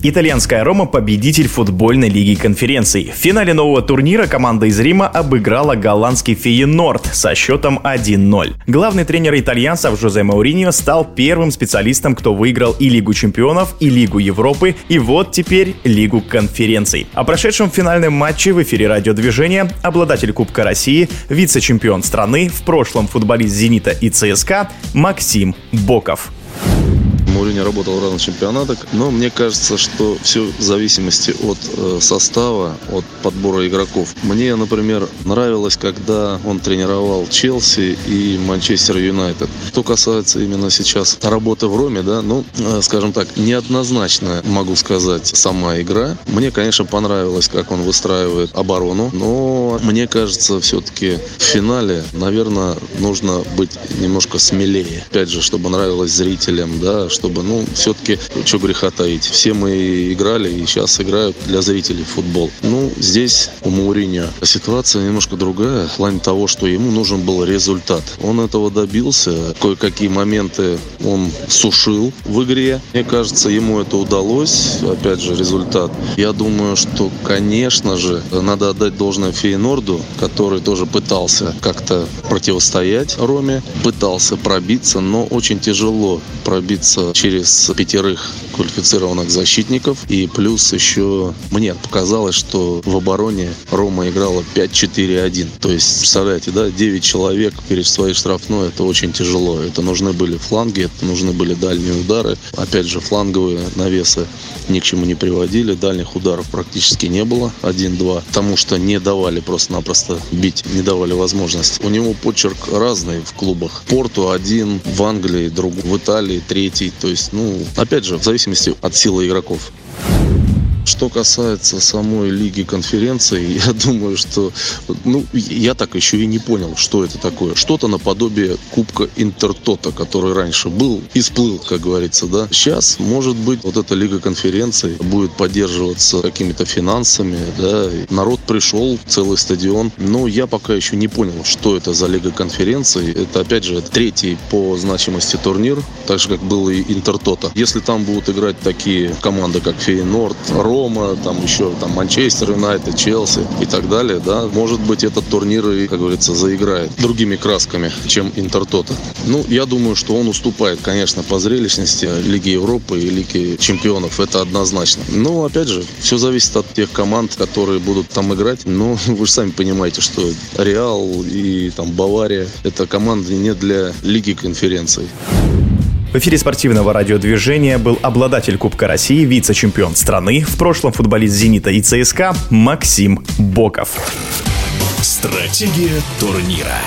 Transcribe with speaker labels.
Speaker 1: Итальянская Рома – победитель футбольной лиги конференций. В финале нового турнира команда из Рима обыграла голландский Фейенорд со счетом 1-0. Главный тренер итальянцев Жозе Мауриньо стал первым специалистом, кто выиграл и Лигу чемпионов, и Лигу Европы, и вот теперь Лигу конференций. О прошедшем финальном матче в эфире радиодвижения обладатель Кубка России, вице-чемпион страны, в прошлом футболист «Зенита» и ЦСКА Максим Боков.
Speaker 2: Мауриньо работал в разных чемпионатах, но мне кажется, что все в зависимости от э, состава, от подбора игроков. Мне, например, нравилось, когда он тренировал Челси и Манчестер Юнайтед. Что касается именно сейчас работы в Роме, да, ну, э, скажем так, неоднозначно, могу сказать, сама игра. Мне, конечно, понравилось, как он выстраивает оборону, но мне кажется, все-таки в финале, наверное, нужно быть немножко смелее. Опять же, чтобы нравилось зрителям, да, чтобы ну, все-таки, что греха таить. Все мы играли и сейчас играют для зрителей футбол. Ну, здесь у Мауриньо ситуация немножко другая в плане того, что ему нужен был результат. Он этого добился. Кое-какие моменты он сушил в игре. Мне кажется, ему это удалось. Опять же, результат. Я думаю, что, конечно же, надо отдать должное Фейнорду, который тоже пытался как-то противостоять Роме, пытался пробиться, но очень тяжело пробиться через пятерых квалифицированных защитников. И плюс еще мне показалось, что в обороне Рома играла 5-4-1. То есть, представляете, да, 9 человек перед своей штрафной, это очень тяжело. Это нужны были фланги, это нужны были дальние удары. Опять же, фланговые навесы ни к чему не приводили. Дальних ударов практически не было. 1-2. Потому что не давали просто-напросто бить, не давали возможность. У него почерк разный в клубах. Порту один, в Англии другой, в Италии третий. То есть, ну, опять же, в зависимости от силы игроков. Что касается самой лиги конференции, я думаю, что ну, я так еще и не понял, что это такое. Что-то наподобие Кубка Интертота, который раньше был и сплыл, как говорится, да. Сейчас, может быть, вот эта лига конференции будет поддерживаться какими-то финансами, да. Народ пришел, целый стадион. Но я пока еще не понял, что это за лига конференции. Это, опять же, третий по значимости турнир, так же, как был и Интертота. Если там будут играть такие команды, как Фейнорд, Ро, Рома, там еще там Манчестер Юнайтед, Челси и так далее, да, может быть этот турнир и, как говорится, заиграет другими красками, чем Интертота. Ну, я думаю, что он уступает, конечно, по зрелищности Лиги Европы и Лиги Чемпионов, это однозначно. Но, опять же, все зависит от тех команд, которые будут там играть. Но вы же сами понимаете, что Реал и там Бавария – это команды не для Лиги конференций.
Speaker 1: В эфире спортивного радиодвижения был обладатель Кубка России, вице-чемпион страны, в прошлом футболист «Зенита» и ЦСКА Максим Боков.
Speaker 3: Стратегия турнира.